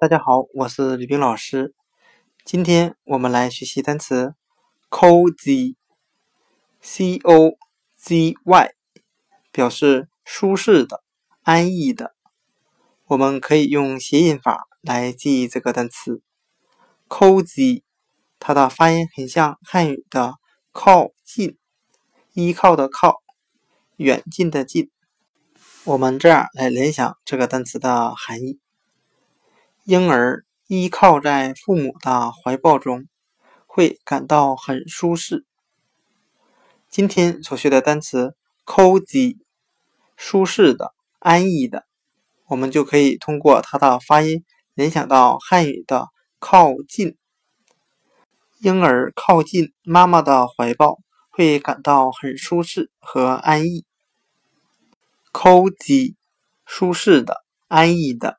大家好，我是吕冰老师。今天我们来学习单词 cozy，c o z y，表示舒适的、安逸的。我们可以用谐音法来记忆这个单词 cozy，它的发音很像汉语的靠近，依靠的靠，远近的近。我们这样来联想这个单词的含义。婴儿依靠在父母的怀抱中，会感到很舒适。今天所学的单词 “cozy”，舒适的、安逸的，我们就可以通过它的发音联想到汉语的“靠近”。婴儿靠近妈妈的怀抱，会感到很舒适和安逸。cozy，舒适的、安逸的。